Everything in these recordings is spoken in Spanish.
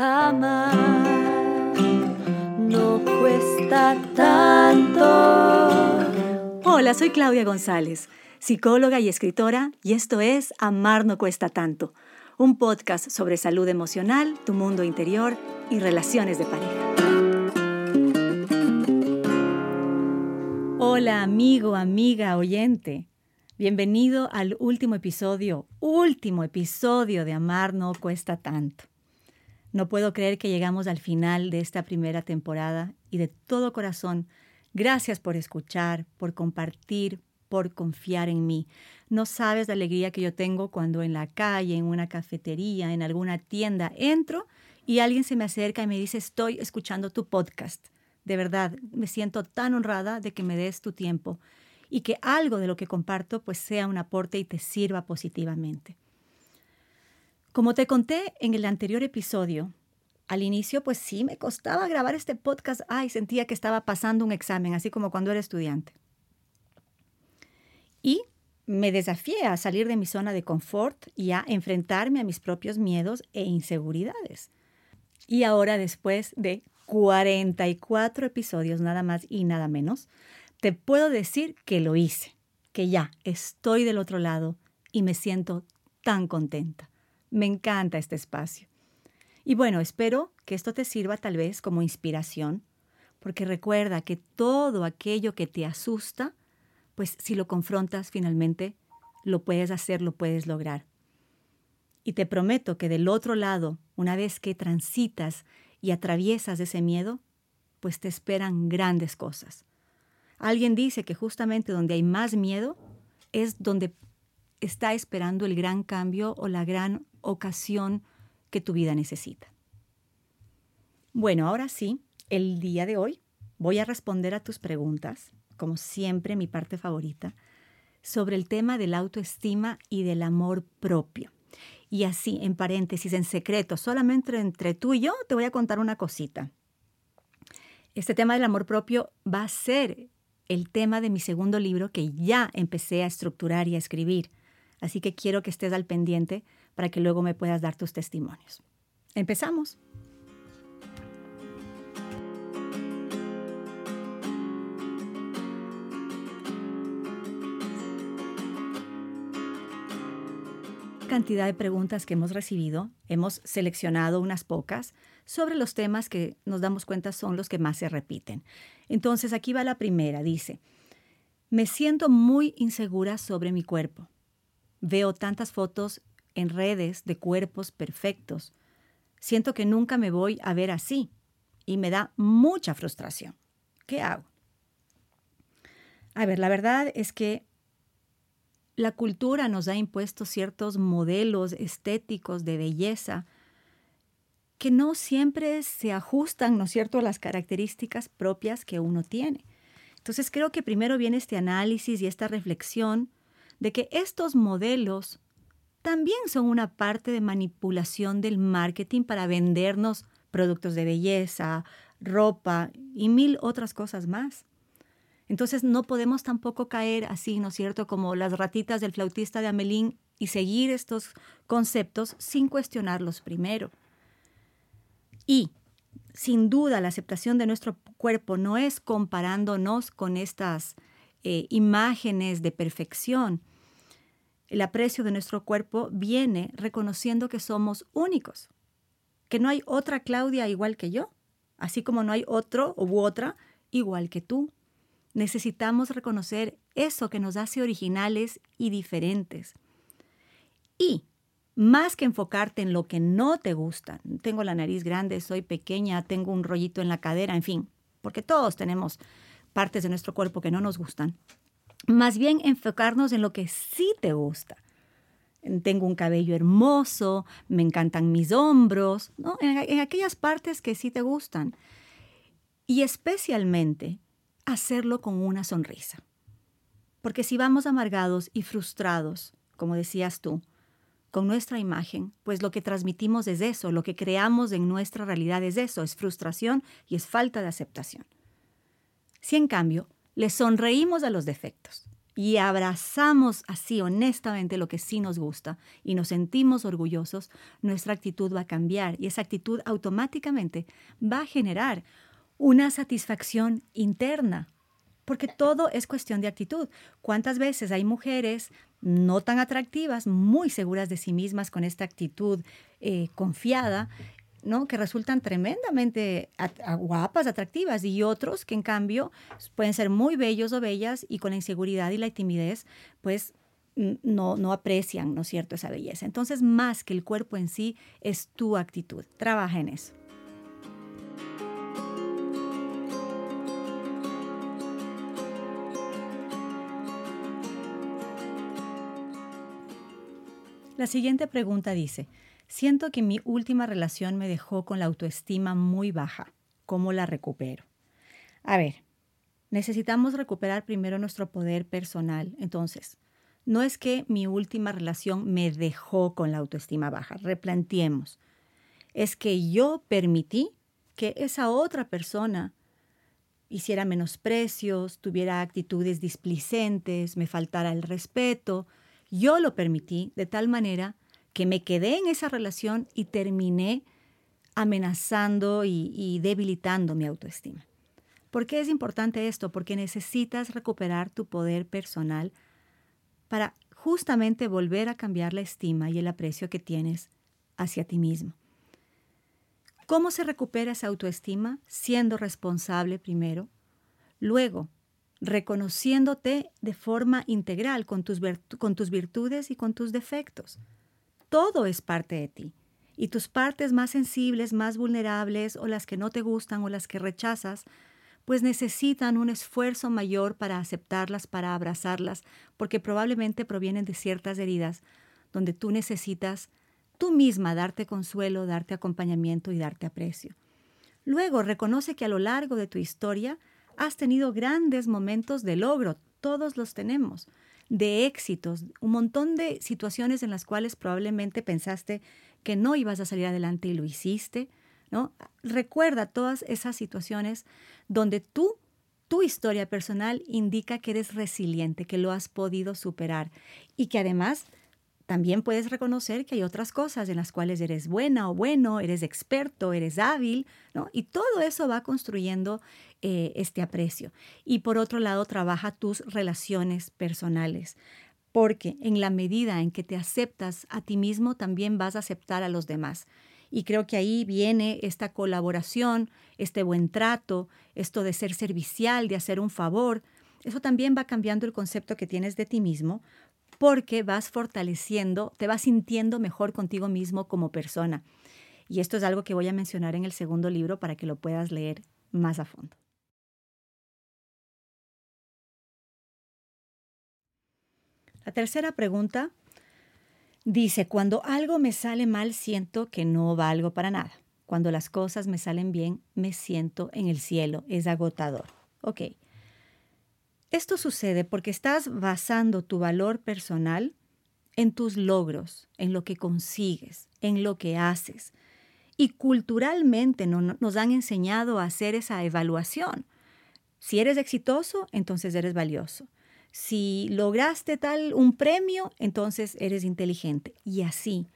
Amar no cuesta tanto. Hola, soy Claudia González, psicóloga y escritora, y esto es Amar no cuesta tanto, un podcast sobre salud emocional, tu mundo interior y relaciones de pareja. Hola amigo, amiga, oyente. Bienvenido al último episodio, último episodio de Amar no cuesta tanto. No puedo creer que llegamos al final de esta primera temporada y de todo corazón, gracias por escuchar, por compartir, por confiar en mí. No sabes la alegría que yo tengo cuando en la calle, en una cafetería, en alguna tienda entro y alguien se me acerca y me dice, estoy escuchando tu podcast. De verdad, me siento tan honrada de que me des tu tiempo y que algo de lo que comparto pues sea un aporte y te sirva positivamente. Como te conté en el anterior episodio, al inicio pues sí me costaba grabar este podcast. Ay, sentía que estaba pasando un examen, así como cuando era estudiante. Y me desafié a salir de mi zona de confort y a enfrentarme a mis propios miedos e inseguridades. Y ahora, después de 44 episodios, nada más y nada menos, te puedo decir que lo hice, que ya estoy del otro lado y me siento tan contenta. Me encanta este espacio. Y bueno, espero que esto te sirva tal vez como inspiración, porque recuerda que todo aquello que te asusta, pues si lo confrontas finalmente, lo puedes hacer, lo puedes lograr. Y te prometo que del otro lado, una vez que transitas y atraviesas ese miedo, pues te esperan grandes cosas. Alguien dice que justamente donde hay más miedo es donde está esperando el gran cambio o la gran ocasión que tu vida necesita. Bueno, ahora sí, el día de hoy voy a responder a tus preguntas, como siempre mi parte favorita, sobre el tema de la autoestima y del amor propio. Y así, en paréntesis, en secreto, solamente entre tú y yo, te voy a contar una cosita. Este tema del amor propio va a ser el tema de mi segundo libro que ya empecé a estructurar y a escribir. Así que quiero que estés al pendiente para que luego me puedas dar tus testimonios. Empezamos. cantidad de preguntas que hemos recibido, hemos seleccionado unas pocas sobre los temas que nos damos cuenta son los que más se repiten. Entonces aquí va la primera, dice, me siento muy insegura sobre mi cuerpo. Veo tantas fotos en redes de cuerpos perfectos. Siento que nunca me voy a ver así y me da mucha frustración. ¿Qué hago? A ver, la verdad es que la cultura nos ha impuesto ciertos modelos estéticos de belleza que no siempre se ajustan, ¿no es cierto?, a las características propias que uno tiene. Entonces creo que primero viene este análisis y esta reflexión de que estos modelos también son una parte de manipulación del marketing para vendernos productos de belleza, ropa y mil otras cosas más. Entonces no podemos tampoco caer así, ¿no es cierto?, como las ratitas del flautista de Amelín y seguir estos conceptos sin cuestionarlos primero. Y sin duda la aceptación de nuestro cuerpo no es comparándonos con estas eh, imágenes de perfección, el aprecio de nuestro cuerpo viene reconociendo que somos únicos, que no hay otra Claudia igual que yo, así como no hay otro u otra igual que tú. Necesitamos reconocer eso que nos hace originales y diferentes. Y más que enfocarte en lo que no te gusta, tengo la nariz grande, soy pequeña, tengo un rollito en la cadera, en fin, porque todos tenemos partes de nuestro cuerpo que no nos gustan más bien enfocarnos en lo que sí te gusta. Tengo un cabello hermoso, me encantan mis hombros, en, aquellas partes que sí te gustan. Y especialmente hacerlo con una sonrisa. Porque si vamos amargados y frustrados, como decías tú, con nuestra imagen, pues lo que transmitimos es eso, lo que creamos en nuestra realidad es eso, es frustración y es falta de aceptación. Si en cambio le sonreímos a los defectos y abrazamos así honestamente lo que sí nos gusta y nos sentimos orgullosos, nuestra actitud va a cambiar y esa actitud automáticamente va a generar una satisfacción interna, porque todo es cuestión de actitud. ¿Cuántas veces hay mujeres no tan atractivas, muy seguras de sí mismas con esta actitud eh, confiada, ¿no? que resultan tremendamente guapas, atractivas, y otros que en cambio pueden ser muy bellos o bellas y con la inseguridad y la timidez, pues no, no aprecian, ¿no es cierto?, esa belleza. Entonces, más que el cuerpo en sí, es tu actitud. Trabaja en eso. La siguiente pregunta dice, siento que mi última relación me dejó con la autoestima muy baja. ¿Cómo la recupero? A ver, necesitamos recuperar primero nuestro poder personal. Entonces, no es que mi última relación me dejó con la autoestima baja, replanteemos. Es que yo permití que esa otra persona hiciera menosprecios, tuviera actitudes displicentes, me faltara el respeto, yo lo permití de tal manera que me quedé en esa relación y terminé amenazando y, debilitando mi autoestima. ¿Por qué es importante esto? Porque necesitas recuperar tu poder personal para justamente volver a cambiar la estima y el aprecio que tienes hacia ti mismo. ¿Cómo se recupera esa autoestima? Siendo responsable primero, luego reconociéndote de forma integral con tus, virtudes y con tus defectos. Todo es parte de ti. Y tus partes más sensibles, más vulnerables, o las que no te gustan o las que rechazas, pues necesitan un esfuerzo mayor para aceptarlas, para abrazarlas, porque probablemente provienen de ciertas heridas donde tú necesitas tú misma darte consuelo, darte acompañamiento y darte aprecio. Luego reconoce que a lo largo de tu historia Has tenido grandes momentos de logro, todos los tenemos, de éxitos, un montón de situaciones en las cuales probablemente pensaste que no ibas a salir adelante y lo hiciste, ¿no? Recuerda todas esas situaciones donde tú tu historia personal indica que eres resiliente, que lo has podido superar y que además también puedes reconocer que hay otras cosas en las cuales eres buena o bueno, eres experto, eres hábil, ¿no? Y todo eso va construyendo eh, este aprecio. Y por otro lado, trabaja tus relaciones personales, porque en la medida en que te aceptas a ti mismo, también vas a aceptar a los demás. Y creo que ahí viene esta colaboración, este buen trato, esto de ser servicial, de hacer un favor. Eso también va cambiando el concepto que tienes de ti mismo, porque vas fortaleciendo, te vas sintiendo mejor contigo mismo como persona. Y esto es algo que voy a mencionar en el segundo libro para que lo puedas leer más a fondo. La tercera pregunta dice, cuando algo me sale mal siento que no valgo para nada. Cuando las cosas me salen bien, me siento en el cielo. Es agotador. Ok. Esto sucede porque estás basando tu valor personal en tus logros, en lo que consigues, en lo que haces. Y culturalmente nos han enseñado a hacer esa evaluación. Si eres exitoso, entonces eres valioso. Si lograste tal un premio, entonces eres inteligente. Y así.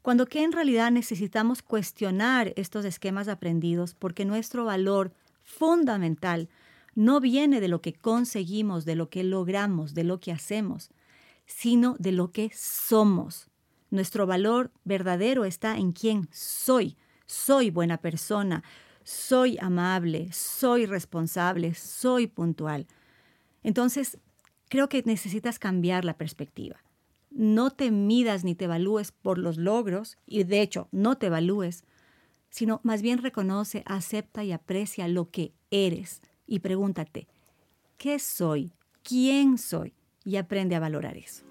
Cuando que en realidad necesitamos cuestionar estos esquemas aprendidos porque nuestro valor fundamental no viene de lo que conseguimos, de lo que logramos, de lo que hacemos, sino de lo que somos. Nuestro valor verdadero está en quién soy. Soy buena persona, soy amable, soy responsable, soy puntual. Entonces, creo que necesitas cambiar la perspectiva. No te midas ni te evalúes por los logros, y de hecho no te evalúes, sino más bien reconoce, acepta y aprecia lo que eres, y pregúntate, ¿qué soy? ¿Quién soy? Y aprende a valorar eso.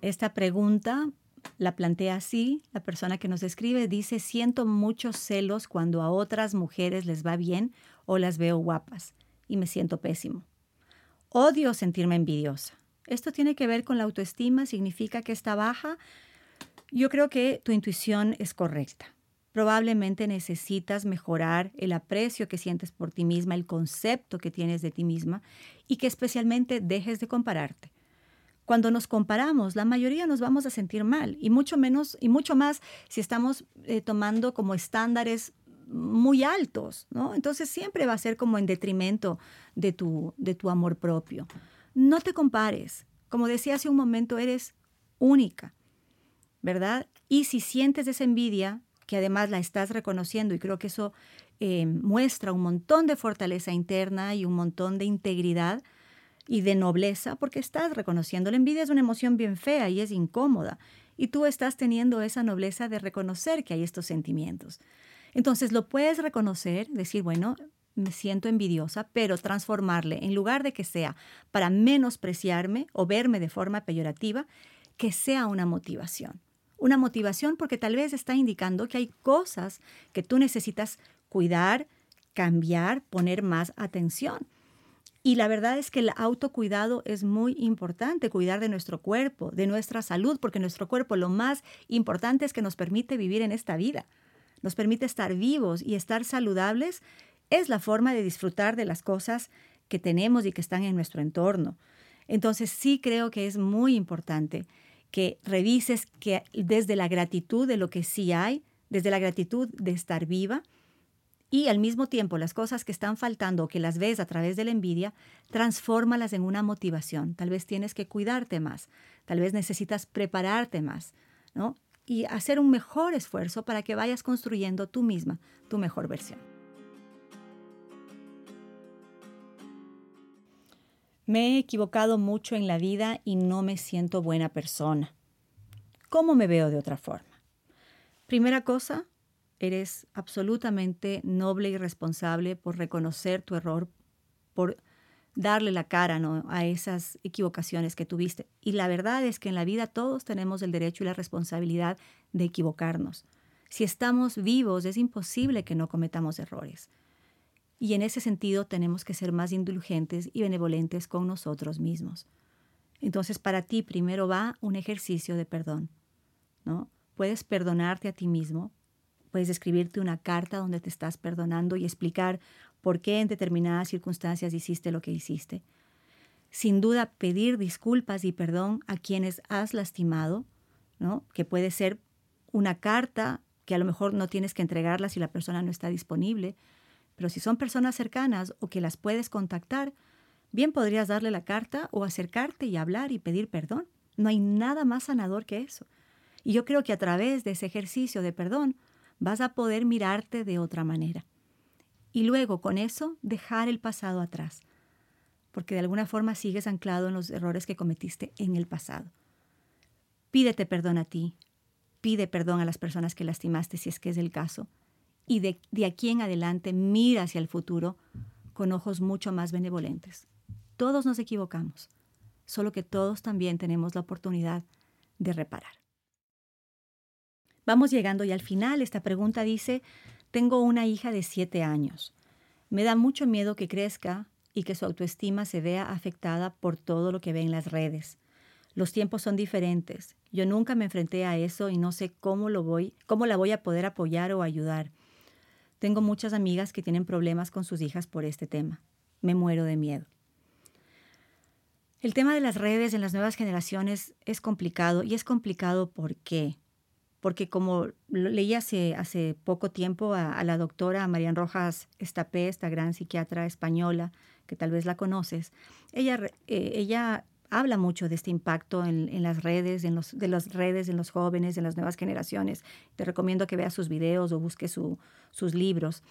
Esta pregunta la plantea así, la persona que nos escribe dice, siento muchos celos cuando a otras mujeres les va bien o las veo guapas y me siento pésimo. Odio sentirme envidiosa. Esto tiene que ver con la autoestima, significa que está baja. Yo creo que tu intuición es correcta. Probablemente necesitas mejorar el aprecio que sientes por ti misma, el concepto que tienes de ti misma y que especialmente dejes de compararte. Cuando nos comparamos, la mayoría nos vamos a sentir mal y mucho menos y mucho más si estamos eh, tomando como estándares muy altos, ¿no? Entonces siempre va a ser como en detrimento de tu, de tu amor propio. No te compares. Como decía hace un momento, eres única, ¿verdad? Y si sientes esa envidia, que además la estás reconociendo y creo que eso eh, muestra un montón de fortaleza interna y un montón de integridad y de nobleza, porque estás reconociendo. La envidia es una emoción bien fea y es incómoda, y tú estás teniendo esa nobleza de reconocer que hay estos sentimientos. Entonces lo puedes reconocer, decir, bueno, me siento envidiosa, pero transformarle, en lugar de que sea para menospreciarme o verme de forma peyorativa, que sea una motivación. Una motivación porque tal vez está indicando que hay cosas que tú necesitas cuidar, cambiar, poner más atención. Y la verdad es que el autocuidado es muy importante, cuidar de nuestro cuerpo, de nuestra salud, porque nuestro cuerpo lo más importante es que nos permite vivir en esta vida, nos permite estar vivos y estar saludables es la forma de disfrutar de las cosas que tenemos y que están en nuestro entorno. Entonces sí creo que es muy importante que revises que desde la gratitud de lo que sí hay, desde la gratitud de estar viva y al mismo tiempo las cosas que están faltando que las ves a través de la envidia, transfórmalas en una motivación. Tal vez tienes que cuidarte más, tal vez necesitas prepararte más, ¿no? Y hacer un mejor esfuerzo para que vayas construyendo tú misma tu mejor versión. Me he equivocado mucho en la vida y no me siento buena persona. ¿Cómo me veo de otra forma? Primera cosa, eres absolutamente noble y responsable por reconocer tu error, por darle la cara ¿no? a esas equivocaciones que tuviste. Y la verdad es que en la vida todos tenemos el derecho y la responsabilidad de equivocarnos. Si estamos vivos, es imposible que no cometamos errores. Y en ese sentido tenemos que ser más indulgentes y benevolentes con nosotros mismos. Entonces para ti primero va un ejercicio de perdón, ¿no? Puedes perdonarte a ti mismo, puedes escribirte una carta donde te estás perdonando y explicar por qué en determinadas circunstancias hiciste lo que hiciste. Sin duda pedir disculpas y perdón a quienes has lastimado, ¿no? Que puede ser una carta que a lo mejor no tienes que entregarla si la persona no está disponible, pero si son personas cercanas o que las puedes contactar, bien podrías darle la carta o acercarte y hablar y pedir perdón. No hay nada más sanador que eso. Y yo creo que a través de ese ejercicio de perdón vas a poder mirarte de otra manera. Y luego con eso dejar el pasado atrás, porque de alguna forma sigues anclado en los errores que cometiste en el pasado. Pídete perdón a ti, pide perdón a las personas que lastimaste si es que es el caso y de, aquí en adelante mira hacia el futuro con ojos mucho más benevolentes. Todos nos equivocamos, solo que todos también tenemos la oportunidad de reparar. Vamos llegando ya al final. Esta pregunta dice, tengo una hija de siete años. Me da mucho miedo que crezca y que su autoestima se vea afectada por todo lo que ve en las redes. Los tiempos son diferentes. Yo nunca me enfrenté a eso y no sé cómo lo voy, cómo la voy a poder apoyar o ayudar. Tengo muchas amigas que tienen problemas con sus hijas por este tema. Me muero de miedo. El tema de las redes en las nuevas generaciones es complicado y es complicado ¿por qué? Porque como leí hace, hace poco tiempo a, la doctora Marian Rojas Estapé, esta gran psiquiatra española, que tal vez la conoces, ella, eh, ella habla mucho de este impacto en, las redes, en los, de las redes, en los jóvenes, en las nuevas generaciones. Te recomiendo que veas sus videos o busques sus libros.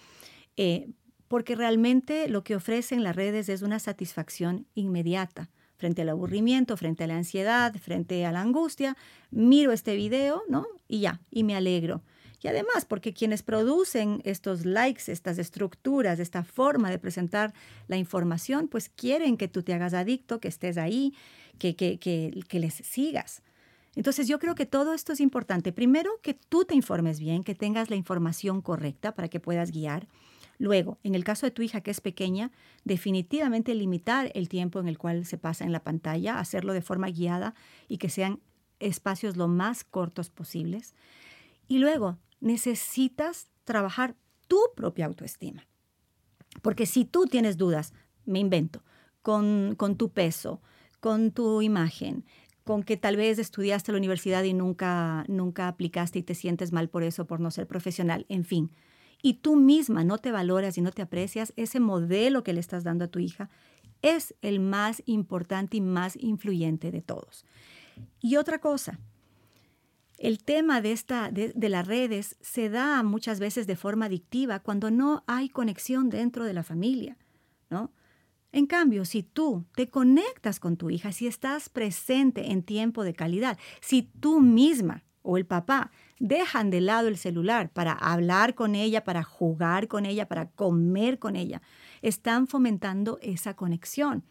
Eh, porque realmente lo que ofrecen las redes es una satisfacción inmediata frente al aburrimiento, frente a la ansiedad, frente a la angustia. Miro este video, ¿no? Y ya, y me alegro. Y además, porque quienes producen estos likes, estas estructuras, esta forma de presentar la información, pues quieren que tú te hagas adicto, que estés ahí, que, que, que, que les sigas. Entonces yo creo que todo esto es importante. Primero, que tú te informes bien, que tengas la información correcta para que puedas guiar. Luego, en el caso de tu hija que es pequeña, definitivamente limitar el tiempo en el cual se pasa en la pantalla, hacerlo de forma guiada y que sean espacios lo más cortos posibles. Y luego, necesitas trabajar tu propia autoestima. Porque si tú tienes dudas, me invento, con, con tu peso, con tu imagen, con que tal vez estudiaste la universidad y nunca, nunca aplicaste y te sientes mal por eso, por no ser profesional, en fin. Y tú misma no te valoras y no te aprecias, ese modelo que le estás dando a tu hija es el más importante y más influyente de todos. Y otra cosa, el tema de, esta, de, las redes se da muchas veces de forma adictiva cuando no hay conexión dentro de la familia, ¿no? En cambio, si tú te conectas con tu hija, si estás presente en tiempo de calidad, si tú misma o el papá dejan de lado el celular para hablar con ella, para jugar con ella, para comer con ella, están fomentando esa conexión.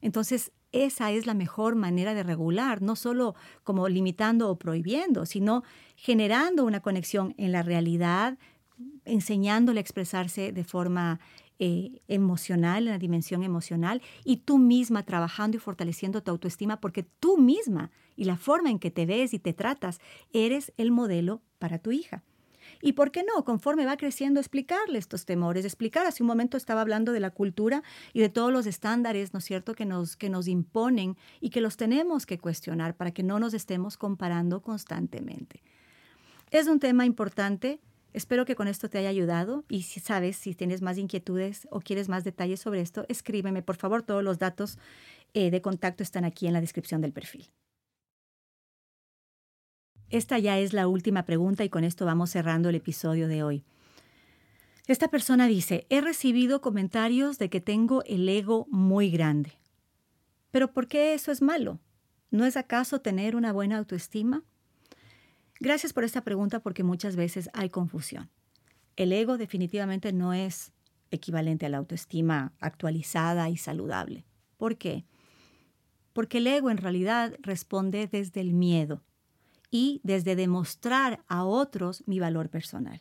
Entonces, esa es la mejor manera de regular, no solo como limitando o prohibiendo, sino generando una conexión en la realidad, enseñándole a expresarse de forma eh, emocional, en la dimensión emocional, y tú misma trabajando y fortaleciendo tu autoestima porque tú misma y la forma en que te ves y te tratas, eres el modelo para tu hija. Y por qué no, conforme va creciendo, explicarle estos temores, explicar. Hace un momento estaba hablando de la cultura y de todos los estándares, ¿no es cierto?, que nos, que nos imponen y que los tenemos que cuestionar para que no nos estemos comparando constantemente. Es un tema importante. Espero que con esto te haya ayudado y si sabes, si tienes más inquietudes o quieres más detalles sobre esto, escríbeme, por favor. Todos los datos eh, de contacto están aquí en la descripción del perfil. Esta ya es la última pregunta y con esto vamos cerrando el episodio de hoy. Esta persona dice, he recibido comentarios de que tengo el ego muy grande. Pero ¿por qué eso es malo? ¿No es acaso tener una buena autoestima? Gracias por esta pregunta porque muchas veces hay confusión. El ego definitivamente no es equivalente a la autoestima actualizada y saludable. ¿Por qué? Porque el ego en realidad responde desde el miedo y desde demostrar a otros mi valor personal.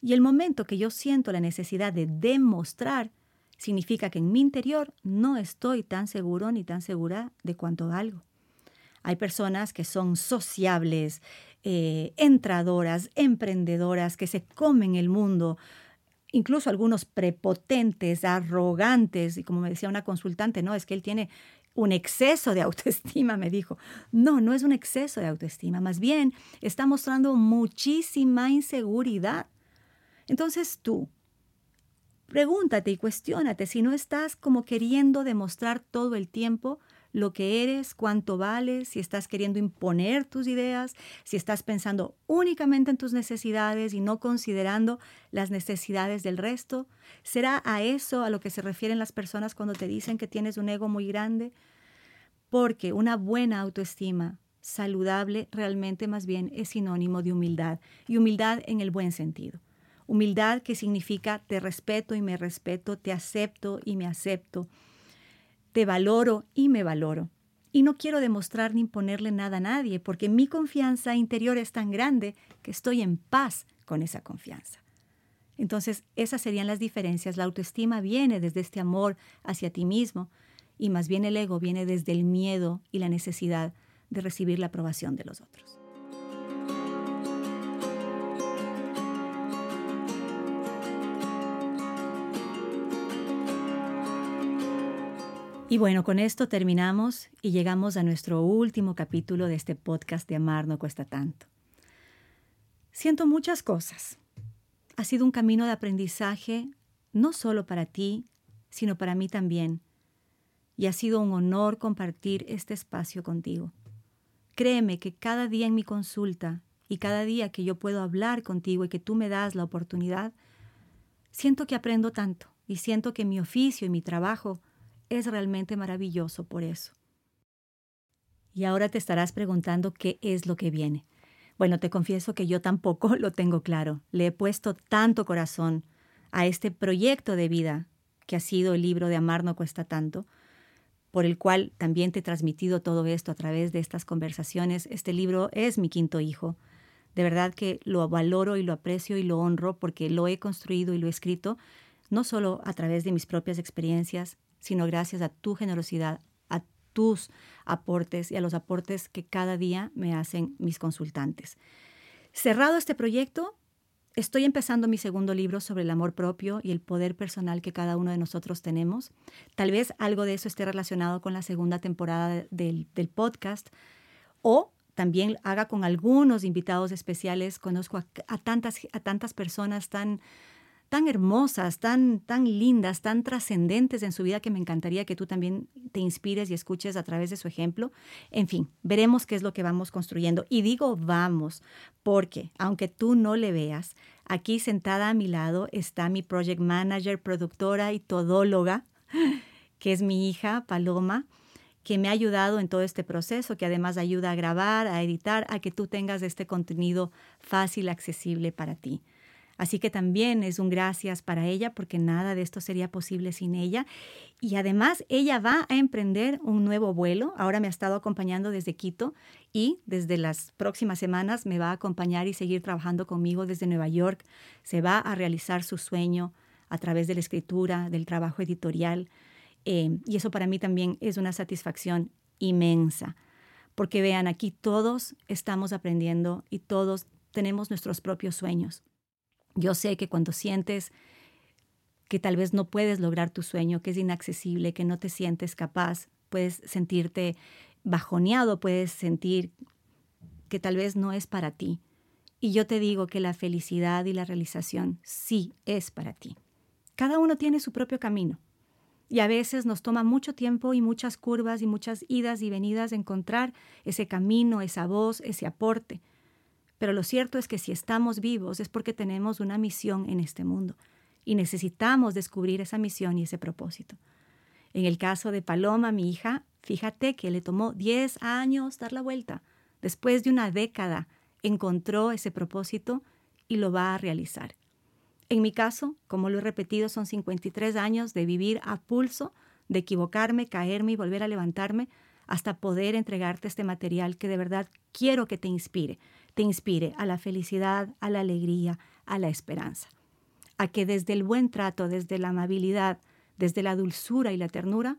Y el momento que yo siento la necesidad de demostrar, significa que en mi interior no estoy tan seguro ni tan segura de cuánto valgo. Hay personas que son sociables, eh, entradoras, emprendedoras, que se comen el mundo, incluso algunos prepotentes, arrogantes, y como me decía una consultante, no, es que él tiene un exceso de autoestima, me dijo. No, no es un exceso de autoestima, más bien está mostrando muchísima inseguridad. Entonces tú, pregúntate y cuestiónate si no estás como queriendo demostrar todo el tiempo lo que eres, cuánto vales, si estás queriendo imponer tus ideas, si estás pensando únicamente en tus necesidades y no considerando las necesidades del resto. ¿Será a eso a lo que se refieren las personas cuando te dicen que tienes un ego muy grande? Porque una buena autoestima saludable realmente más bien es sinónimo de humildad y humildad en el buen sentido. Humildad que significa te respeto y me respeto, te acepto y me acepto te valoro y me valoro. Y no quiero demostrar ni imponerle nada a nadie, porque mi confianza interior es tan grande que estoy en paz con esa confianza. Entonces, esas serían las diferencias. La autoestima viene desde este amor hacia ti mismo y más bien el ego viene desde el miedo y la necesidad de recibir la aprobación de los otros. Y bueno, con esto terminamos y llegamos a nuestro último capítulo de este podcast de Amar no cuesta tanto. Siento muchas cosas. Ha sido un camino de aprendizaje no solo para ti, sino para mí también. Y ha sido un honor compartir este espacio contigo. Créeme que cada día en mi consulta y cada día que yo puedo hablar contigo y que tú me das la oportunidad, siento que aprendo tanto y siento que mi oficio y mi trabajo es realmente maravilloso por eso. Y ahora te estarás preguntando qué es lo que viene. Bueno, te confieso que yo tampoco lo tengo claro. Le he puesto tanto corazón a este proyecto de vida que ha sido el libro de Amar no cuesta tanto, por el cual también te he transmitido todo esto a través de estas conversaciones. Este libro es mi quinto hijo. De verdad que lo valoro y lo aprecio y lo honro porque lo he construido y lo he escrito no solo a través de mis propias experiencias, sino gracias a tu generosidad, a tus aportes y a los aportes que cada día me hacen mis consultantes. Cerrado este proyecto, Estoy empezando mi segundo libro sobre el amor propio y el poder personal que cada uno de nosotros tenemos. Tal vez algo de eso esté relacionado con la segunda temporada del, del podcast o también haga con algunos invitados especiales. Conozco a, tantas, a tantas personas tan, tan hermosas, tan, tan lindas, tan trascendentes en su vida que me encantaría que tú también te inspires y escuches a través de su ejemplo. En fin, veremos qué es lo que vamos construyendo. Y digo vamos, porque aunque tú no le veas, aquí sentada a mi lado está mi project manager, productora y todóloga, que es mi hija Paloma que me ha ayudado en todo este proceso, que además ayuda a grabar, a editar, a que tú tengas este contenido fácil, accesible para ti. Así que también es un gracias para ella porque nada de esto sería posible sin ella. Y además ella va a emprender un nuevo vuelo. Ahora me ha estado acompañando desde Quito y desde las próximas semanas me va a acompañar y seguir trabajando conmigo desde Nueva York. Se va a realizar su sueño a través de la escritura, del trabajo editorial. Eh, y eso para mí también es una satisfacción inmensa, porque vean, aquí todos estamos aprendiendo y todos tenemos nuestros propios sueños. Yo sé que cuando sientes que tal vez no puedes lograr tu sueño, que es inaccesible, que no te sientes capaz, puedes sentirte bajoneado, puedes sentir que tal vez no es para ti. Y yo te digo que la felicidad y la realización sí es para ti. Cada uno tiene su propio camino. Y a veces nos toma mucho tiempo y muchas curvas y muchas idas y venidas encontrar ese camino, esa voz, ese aporte. Pero lo cierto es que si estamos vivos es porque tenemos una misión en este mundo y necesitamos descubrir esa misión y ese propósito. En el caso de Paloma, mi hija, fíjate que le tomó 10 años dar la vuelta. Después de una década encontró ese propósito y lo va a realizar. En mi caso, como lo he repetido, son 53 años de vivir a pulso, de equivocarme, caerme y volver a levantarme hasta poder entregarte este material que de verdad quiero que te inspire, te inspire a la felicidad, a la alegría, a la esperanza, a que desde el buen trato, desde la amabilidad, desde la dulzura y la ternura,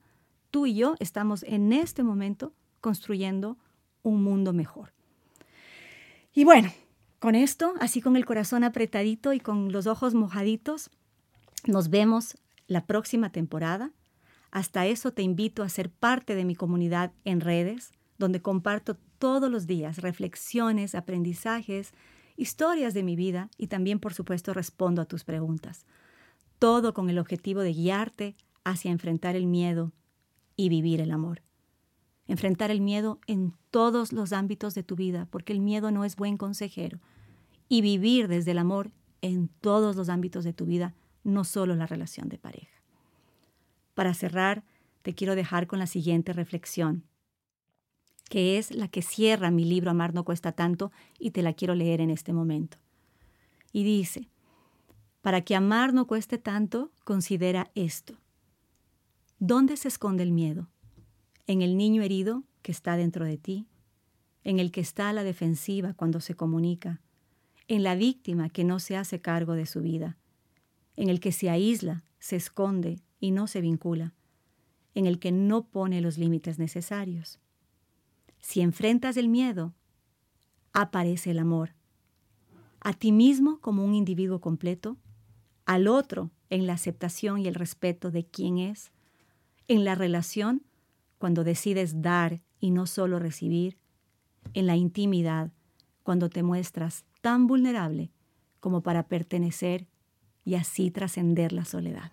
tú y yo estamos en este momento construyendo un mundo mejor. Y bueno, con esto, así con el corazón apretadito y con los ojos mojaditos, nos vemos la próxima temporada. Hasta eso te invito a ser parte de mi comunidad en redes, donde comparto todos los días reflexiones, aprendizajes, historias de mi vida y también, por supuesto, respondo a tus preguntas. Todo con el objetivo de guiarte hacia enfrentar el miedo y vivir el amor. Enfrentar el miedo en todos los ámbitos de tu vida, porque el miedo no es buen consejero. Y vivir desde el amor en todos los ámbitos de tu vida, no solo la relación de pareja. Para cerrar, te quiero dejar con la siguiente reflexión, que es la que cierra mi libro Amar no cuesta tanto y te la quiero leer en este momento. Y dice, para que amar no cueste tanto, considera esto. ¿Dónde se esconde el miedo? en el niño herido que está dentro de ti, en el que está a la defensiva cuando se comunica, en la víctima que no se hace cargo de su vida, en el que se aísla, se esconde y no se vincula, en el que no pone los límites necesarios. Si enfrentas el miedo, aparece el amor. A ti mismo como un individuo completo, al otro en la aceptación y el respeto de quién es, en la relación cuando decides dar y no solo recibir, en la intimidad, cuando te muestras tan vulnerable como para pertenecer y así trascender la soledad.